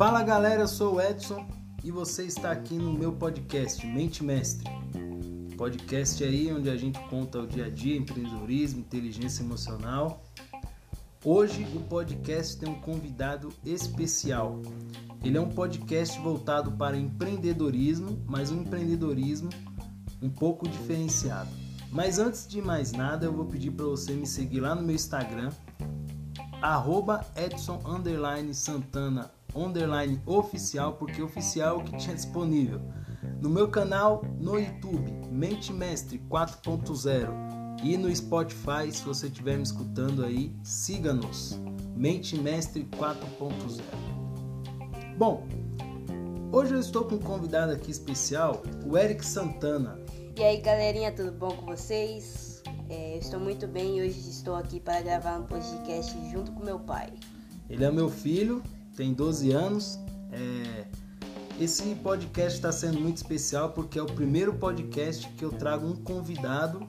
Fala galera, eu sou o Edson e você está aqui no meu podcast Mente Mestre. Podcast aí onde a gente conta o dia a dia, empreendedorismo, inteligência emocional. Hoje o podcast tem um convidado especial. Ele é um podcast voltado para empreendedorismo, mas um empreendedorismo um pouco diferenciado. Mas antes de mais nada, eu vou pedir para você me seguir lá no meu Instagram, arroba Edson Santana underline oficial, porque oficial é o que tinha disponível. No meu canal no YouTube, Mente Mestre 4.0 e no Spotify, se você estiver me escutando aí, siga-nos. Mente Mestre 4.0. Bom, hoje eu estou com um convidado aqui especial, o Eric Santana. E aí galerinha, tudo bom com vocês? É, eu estou muito bem e hoje estou aqui para gravar um podcast junto com meu pai. Ele é meu filho tem 12 anos. É... Esse podcast está sendo muito especial porque é o primeiro podcast que eu trago um convidado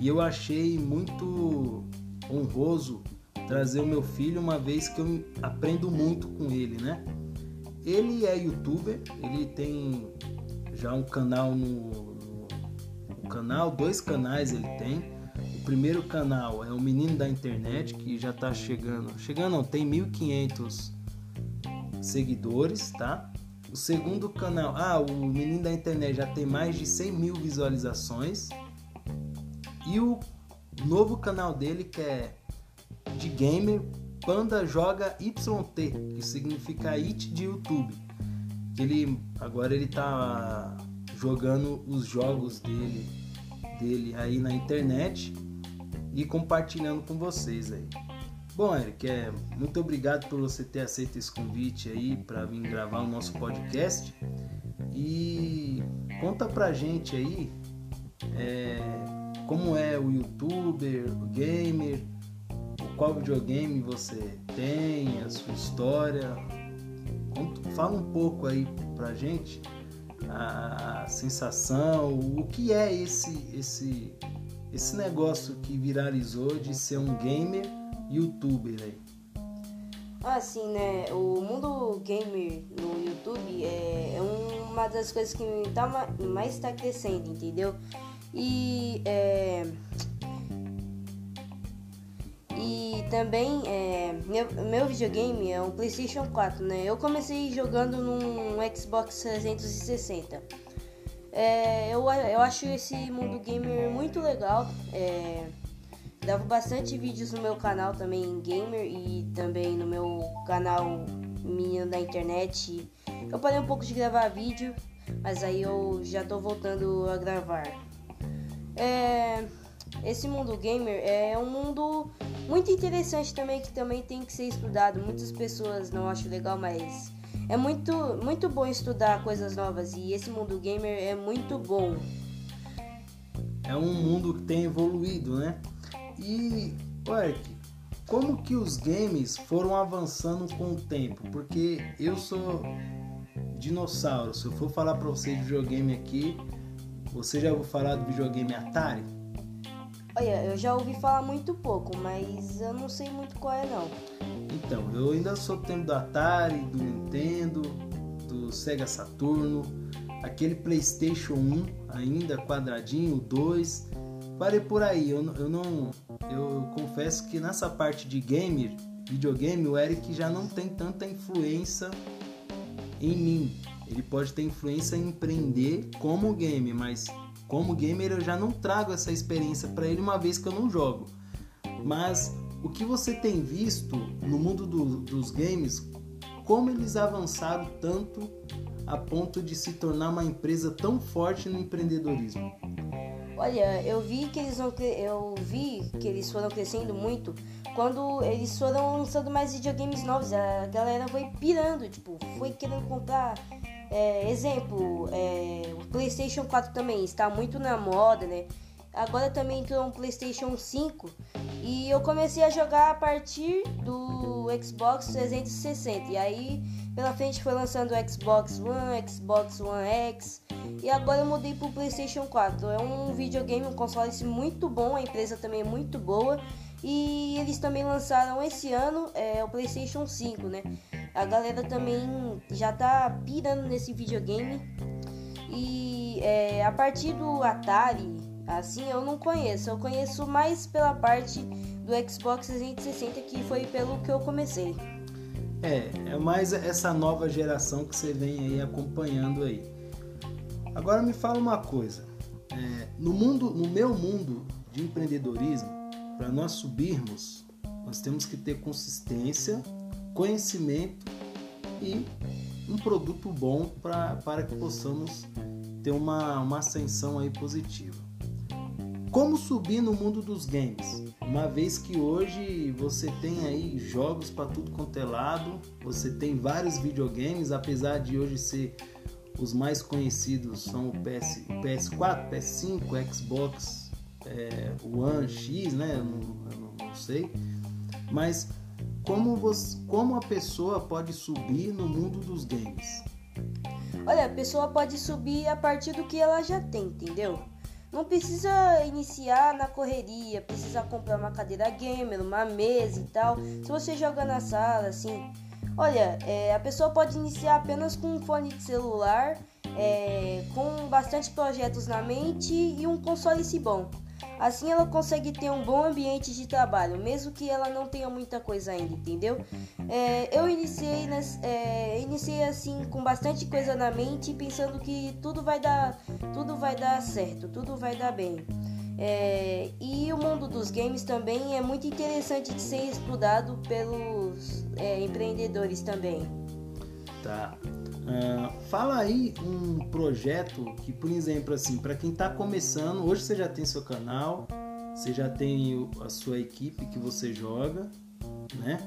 e eu achei muito honroso trazer o meu filho uma vez que eu aprendo muito com ele, né? Ele é youtuber, ele tem já um canal no, canal, dois canais ele tem. O primeiro canal é o Menino da Internet, que já está chegando, chegando não, tem 1500 seguidores, tá? O segundo canal, ah, o Menino da Internet já tem mais de 100 mil visualizações. E o novo canal dele que é de gamer Panda Joga YT, que significa It de YouTube. Ele agora ele tá jogando os jogos dele dele aí na internet e compartilhando com vocês aí. Bom, Eric, é, muito obrigado por você ter aceito esse convite aí para vir gravar o nosso podcast. E conta pra gente aí é, como é o youtuber, o gamer, qual videogame você tem, a sua história. Conta, fala um pouco aí pra gente a sensação, o que é esse, esse, esse negócio que viralizou de ser um gamer youtuber aí? Assim, né? O mundo gamer no YouTube é, é uma das coisas que tá, mais está crescendo, entendeu? E é, e também é, meu, meu videogame é um PlayStation 4, né? Eu comecei jogando num Xbox 360. É, eu, eu acho esse mundo gamer muito legal. É, Gravo bastante vídeos no meu canal também gamer e também no meu canal Menino da Internet. Eu parei um pouco de gravar vídeo, mas aí eu já tô voltando a gravar. É, esse mundo gamer é um mundo muito interessante também que também tem que ser estudado. Muitas pessoas não acham legal, mas é muito muito bom estudar coisas novas e esse mundo gamer é muito bom. É um mundo que tem evoluído, né? E, Eric, como que os games foram avançando com o tempo? Porque eu sou dinossauro. Se eu for falar para você de videogame aqui, você já ouviu falar do videogame Atari? Olha, eu já ouvi falar muito pouco, mas eu não sei muito qual é não. Então, eu ainda sou do tempo do Atari, do Nintendo, do Sega Saturno, aquele PlayStation 1 ainda quadradinho, 2 parei por aí. Eu, eu não. Eu confesso que nessa parte de gamer, videogame, o Eric já não tem tanta influência em mim. Ele pode ter influência em empreender como game, mas como gamer eu já não trago essa experiência para ele uma vez que eu não jogo. Mas o que você tem visto no mundo do, dos games, como eles avançaram tanto a ponto de se tornar uma empresa tão forte no empreendedorismo? Olha, eu vi que eles vão, eu vi que eles foram crescendo muito quando eles foram lançando mais videogames novos. A galera foi pirando, tipo, foi querendo comprar. É, exemplo, é, o PlayStation 4 também está muito na moda, né? Agora também entrou um PlayStation 5 e eu comecei a jogar a partir do Xbox 360. E aí pela frente foi lançando o Xbox One, Xbox One X e agora eu mudei pro PlayStation 4. É um videogame, um console muito bom, a empresa também é muito boa. E eles também lançaram esse ano é, o PlayStation 5, né? a galera também já tá pirando nesse videogame. E é, a partir do Atari, assim, eu não conheço. Eu conheço mais pela parte do Xbox 360, que foi pelo que eu comecei. É, é mais essa nova geração que você vem aí acompanhando aí. Agora me fala uma coisa. É, no mundo, no meu mundo de empreendedorismo, para nós subirmos, nós temos que ter consistência, conhecimento e um produto bom pra, para que possamos ter uma, uma ascensão aí positiva. Como subir no mundo dos games? Uma vez que hoje você tem aí jogos para tudo quanto é lado, você tem vários videogames, apesar de hoje ser os mais conhecidos são o PS, PS4, PS5, Xbox é, One X, né? Eu não, eu não sei. Mas como, você, como a pessoa pode subir no mundo dos games? Olha, a pessoa pode subir a partir do que ela já tem, entendeu? Não precisa iniciar na correria, precisa comprar uma cadeira gamer, uma mesa e tal. Se você joga na sala, assim. Olha, é, a pessoa pode iniciar apenas com um fone de celular, é, com bastante projetos na mente e um console bom. Assim ela consegue ter um bom ambiente de trabalho, mesmo que ela não tenha muita coisa ainda, entendeu? É, eu iniciei, é, iniciei assim com bastante coisa na mente, pensando que tudo vai dar, tudo vai dar certo, tudo vai dar bem. É, e o mundo dos games também é muito interessante de ser estudado pelos é, empreendedores também. Tá. Uh, fala aí um projeto que, por exemplo, assim, para quem está começando, hoje você já tem seu canal, você já tem a sua equipe que você joga, né?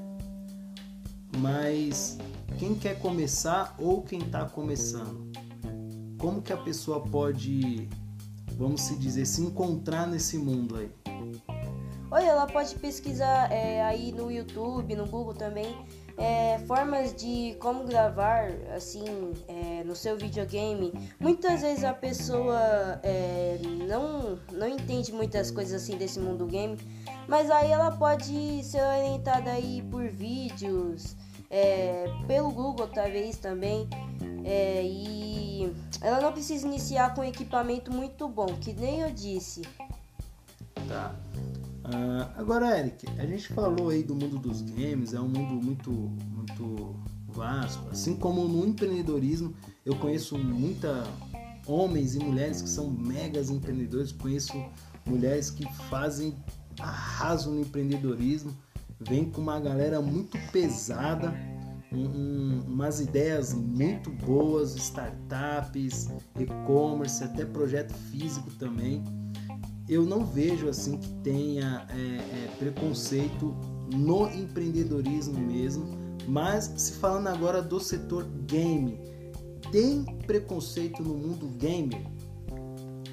Mas quem quer começar ou quem está começando, como que a pessoa pode, vamos se dizer, se encontrar nesse mundo aí? Olha, ela pode pesquisar é, aí no YouTube, no Google também é, formas de como gravar assim é, no seu videogame. Muitas vezes a pessoa é, não, não entende muitas coisas assim desse mundo game, mas aí ela pode ser orientada aí por vídeos, é, pelo Google talvez também. É, e ela não precisa iniciar com equipamento muito bom, que nem eu disse. Tá. Uh, agora, Eric, a gente falou aí do mundo dos games, é um mundo muito, muito vasto. Assim como no empreendedorismo, eu conheço muita homens e mulheres que são megas empreendedores, conheço mulheres que fazem arraso no empreendedorismo, vem com uma galera muito pesada, um, umas ideias muito boas, startups, e-commerce, até projeto físico também eu não vejo assim que tenha é, é, preconceito no empreendedorismo mesmo, mas se falando agora do setor game, tem preconceito no mundo gamer?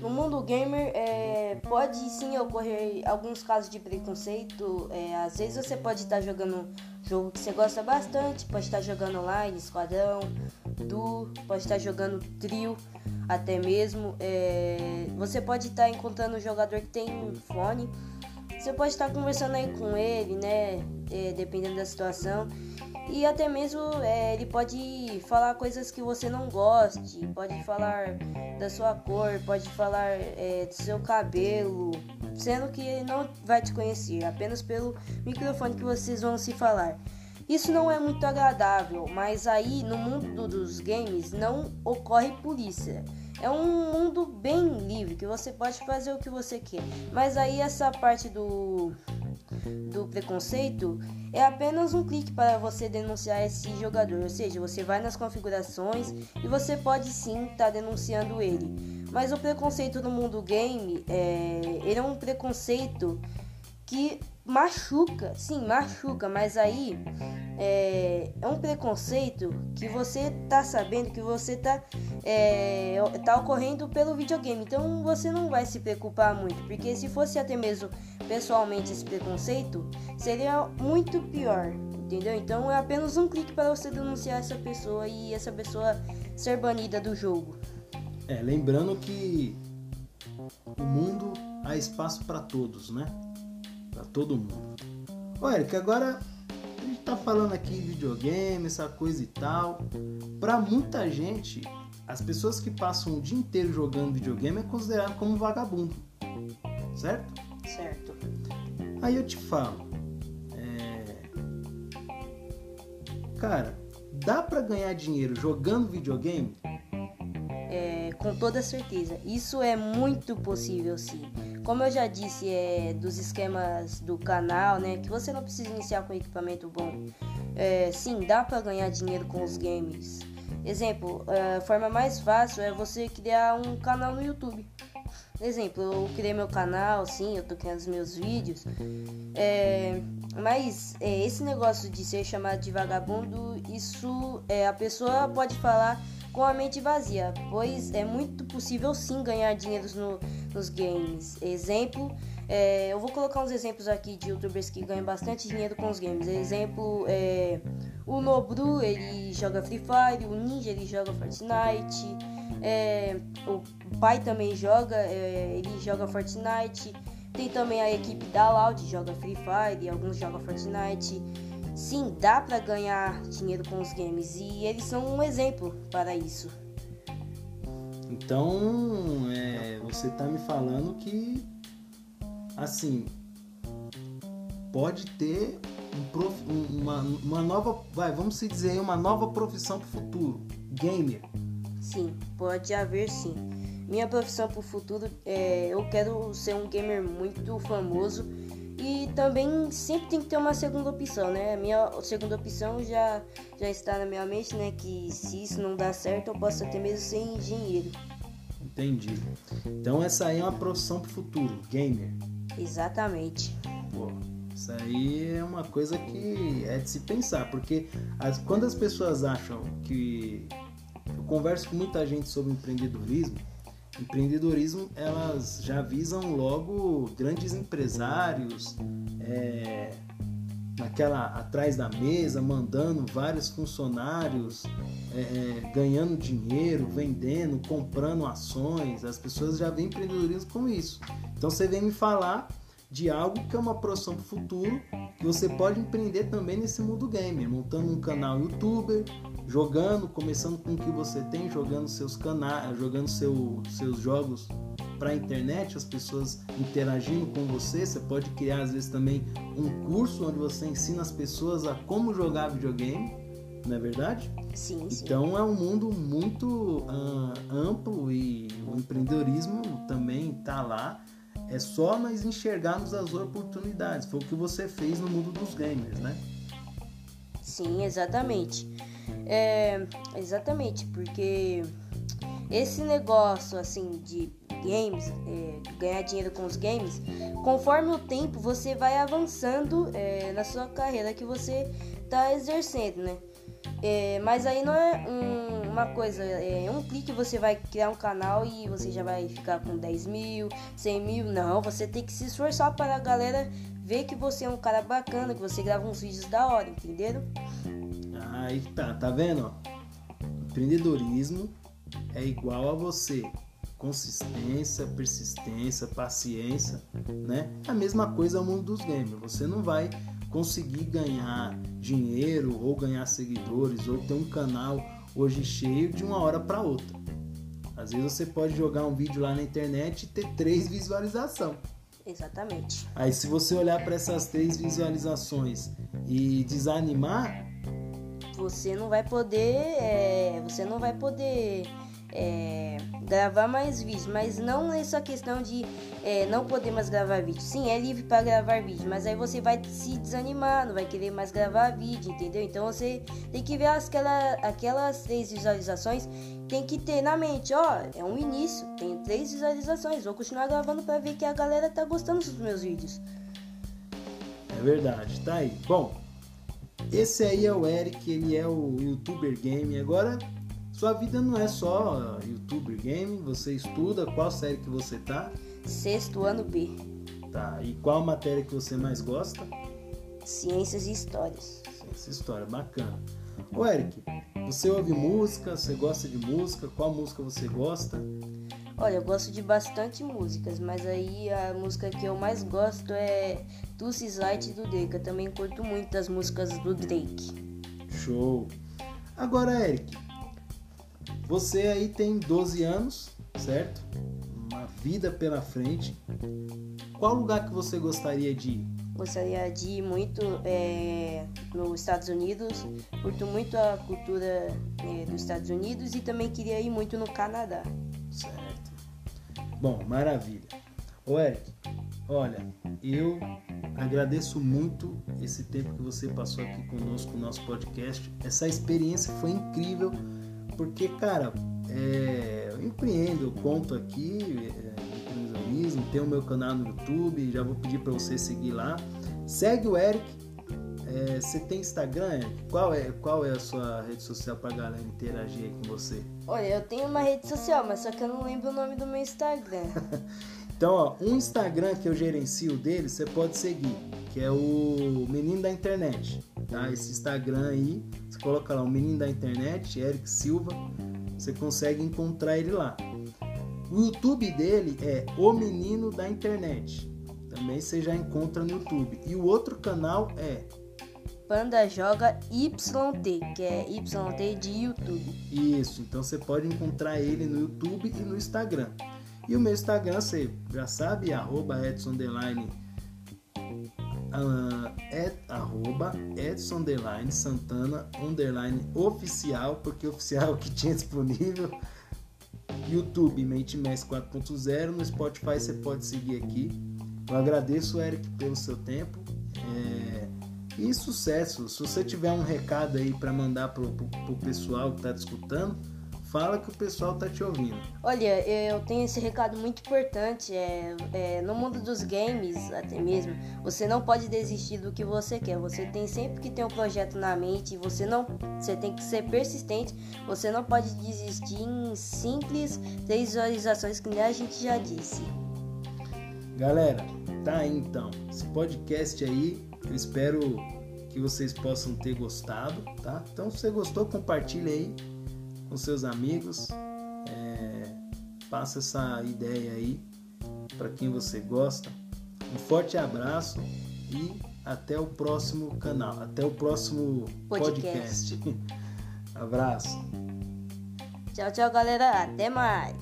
No mundo gamer é, pode sim ocorrer alguns casos de preconceito. É, às vezes você pode estar jogando jogo que você gosta bastante, pode estar jogando online, esquadrão, duo, pode estar jogando trio até mesmo. É, você pode estar encontrando um jogador que tem um fone. Você pode estar conversando aí com ele, né? É, dependendo da situação. E até mesmo é, ele pode falar coisas que você não goste, pode falar da sua cor, pode falar é, do seu cabelo, sendo que ele não vai te conhecer, apenas pelo microfone que vocês vão se falar. Isso não é muito agradável, mas aí no mundo dos games não ocorre polícia. É um mundo bem livre que você pode fazer o que você quer. Mas aí essa parte do do preconceito é apenas um clique para você denunciar esse jogador, ou seja, você vai nas configurações e você pode sim estar tá denunciando ele. Mas o preconceito no mundo game é, ele é um preconceito que machuca, sim, machuca, mas aí é, é, um preconceito que você tá sabendo que você tá, é, tá ocorrendo pelo videogame. Então você não vai se preocupar muito, porque se fosse até mesmo pessoalmente esse preconceito, seria muito pior, entendeu? Então é apenas um clique para você denunciar essa pessoa e essa pessoa ser banida do jogo. É, lembrando que o mundo há espaço para todos, né? Para todo mundo. Ô Eric, agora tá falando aqui videogame, essa coisa e tal. Para muita gente, as pessoas que passam o dia inteiro jogando videogame é considerado como vagabundo. Certo? Certo. Aí eu te falo, é... cara, dá para ganhar dinheiro jogando videogame? É, com toda certeza. Isso é muito possível, sim. Como eu já disse, é dos esquemas do canal, né? Que você não precisa iniciar com equipamento bom. É, sim, dá para ganhar dinheiro com os games. Exemplo, a forma mais fácil é você criar um canal no YouTube. Exemplo, eu criei meu canal, sim, eu tô criando os meus vídeos. É, mas é, esse negócio de ser chamado de vagabundo, isso é, a pessoa pode falar com a mente vazia, pois é muito possível sim ganhar dinheiro no, nos games. Exemplo, é, eu vou colocar uns exemplos aqui de youtubers que ganham bastante dinheiro com os games. Exemplo, é, o Nobru, ele joga Free Fire, o Ninja, ele joga Fortnite. É, o pai também joga, é, ele joga Fortnite. Tem também a equipe da Loud, joga Free Fire, alguns jogam Fortnite. Sim, dá para ganhar dinheiro com os games e eles são um exemplo para isso. Então, é, você tá me falando que, assim, pode ter um prof, uma, uma nova, vai, vamos se dizer, uma nova profissão para o futuro, gamer. Sim, pode haver sim. Minha profissão para o futuro é eu quero ser um gamer muito famoso e também sempre tem que ter uma segunda opção, né? A minha segunda opção já, já está na minha mente, né? Que se isso não dá certo, eu posso até mesmo ser engenheiro. Entendi. Então essa aí é uma profissão para o futuro, gamer. Exatamente. Pô, isso aí é uma coisa que é de se pensar, porque as, quando as pessoas acham que eu converso com muita gente sobre empreendedorismo. Empreendedorismo elas já visam logo grandes empresários, é, naquela atrás da mesa, mandando vários funcionários, é, é, ganhando dinheiro, vendendo, comprando ações. As pessoas já veem empreendedorismo como isso. Então você vem me falar de algo que é uma profissão para o futuro, que você pode empreender também nesse mundo gamer, montando um canal youtuber, jogando, começando com o que você tem, jogando seus canais, jogando seu, seus jogos para a internet, as pessoas interagindo com você. Você pode criar às vezes também um curso onde você ensina as pessoas a como jogar videogame, não é verdade? Sim, sim. Então é um mundo muito uh, amplo e o empreendedorismo também está lá é só nós enxergarmos as oportunidades. Foi o que você fez no mundo dos gamers, né? Sim, exatamente. É, exatamente, porque esse negócio assim de games, é, ganhar dinheiro com os games, conforme o tempo você vai avançando é, na sua carreira que você está exercendo, né? É, mas aí não é um, uma coisa, é um clique você vai criar um canal e você já vai ficar com 10 mil, 100 mil. Não, você tem que se esforçar para a galera ver que você é um cara bacana, que você grava uns vídeos da hora, entenderam? Aí tá, tá vendo? Empreendedorismo é igual a você consistência, persistência, paciência, né? A mesma coisa ao mundo dos games. Você não vai conseguir ganhar dinheiro ou ganhar seguidores ou ter um canal hoje cheio de uma hora para outra. Às vezes você pode jogar um vídeo lá na internet e ter três visualizações. Exatamente. Aí se você olhar para essas três visualizações e desanimar, você não vai poder, é, você não vai poder é, gravar mais vídeos, mas não essa questão de é, não poder mais gravar vídeo. Sim, é livre para gravar vídeo, mas aí você vai se desanimar, não vai querer mais gravar vídeo, entendeu? Então você tem que ver aquela, aquelas três visualizações, tem que ter na mente, ó, é um início, tenho três visualizações, vou continuar gravando para ver que a galera tá gostando dos meus vídeos. É verdade, tá aí. Bom, esse aí é o Eric, ele é o youtuber game. Agora sua vida não é só youtuber game, você estuda, qual série que você tá? Sexto ano B. Tá, e qual matéria que você mais gosta? Ciências e Histórias. Ciências e História, bacana. Ô Eric, você ouve música, você gosta de música, qual música você gosta? Olha, eu gosto de bastante músicas, mas aí a música que eu mais gosto é Tussis Light do Drake. Eu também curto muito as músicas do Drake. Show! Agora, Eric, você aí tem 12 anos, certo? Uma vida pela frente. Qual lugar que você gostaria de ir? Gostaria de ir muito é, nos Estados Unidos. Curto muito a cultura é, dos Estados Unidos e também queria ir muito no Canadá. Certo. Bom, maravilha. Ô Eric, olha, eu agradeço muito esse tempo que você passou aqui conosco no nosso podcast. Essa experiência foi incrível, porque, cara, é, eu empreendo, eu conto aqui, é, empreendedorismo, tenho o meu canal no YouTube, já vou pedir para você seguir lá. Segue o Eric. É, você tem Instagram? Qual é, qual é a sua rede social para galera interagir aí com você? Olha, eu tenho uma rede social, mas só que eu não lembro o nome do meu Instagram. então, ó, um Instagram que eu gerencio dele, você pode seguir, que é o Menino da Internet. Tá? Esse Instagram aí, você coloca lá o Menino da Internet, Eric Silva, você consegue encontrar ele lá. O YouTube dele é O Menino da Internet. Também você já encontra no YouTube. E o outro canal é Panda Joga YT, que é YT de YouTube. Isso, então você pode encontrar ele no YouTube e no Instagram. E o meu Instagram, você já sabe, arroba Edson Deline, uh, é, arroba Edson Santana underline oficial, porque oficial é que tinha disponível. YouTube MateMass 4.0. No Spotify você pode seguir aqui. Eu agradeço, Eric, pelo seu tempo. É... E sucesso. Se você tiver um recado aí para mandar pro, pro, pro pessoal que está escutando, fala que o pessoal tá te ouvindo. Olha, eu tenho esse recado muito importante. É, é, no mundo dos games, até mesmo, você não pode desistir do que você quer. Você tem sempre que ter um projeto na mente. Você não, você tem que ser persistente. Você não pode desistir em simples visualizações que nem a gente já disse. Galera, tá aí então. Esse podcast aí, eu espero que vocês possam ter gostado, tá? Então, se você gostou, compartilha aí com seus amigos. É, passa essa ideia aí para quem você gosta. Um forte abraço e até o próximo canal, até o próximo podcast. podcast. abraço. Tchau, tchau, galera. Até mais.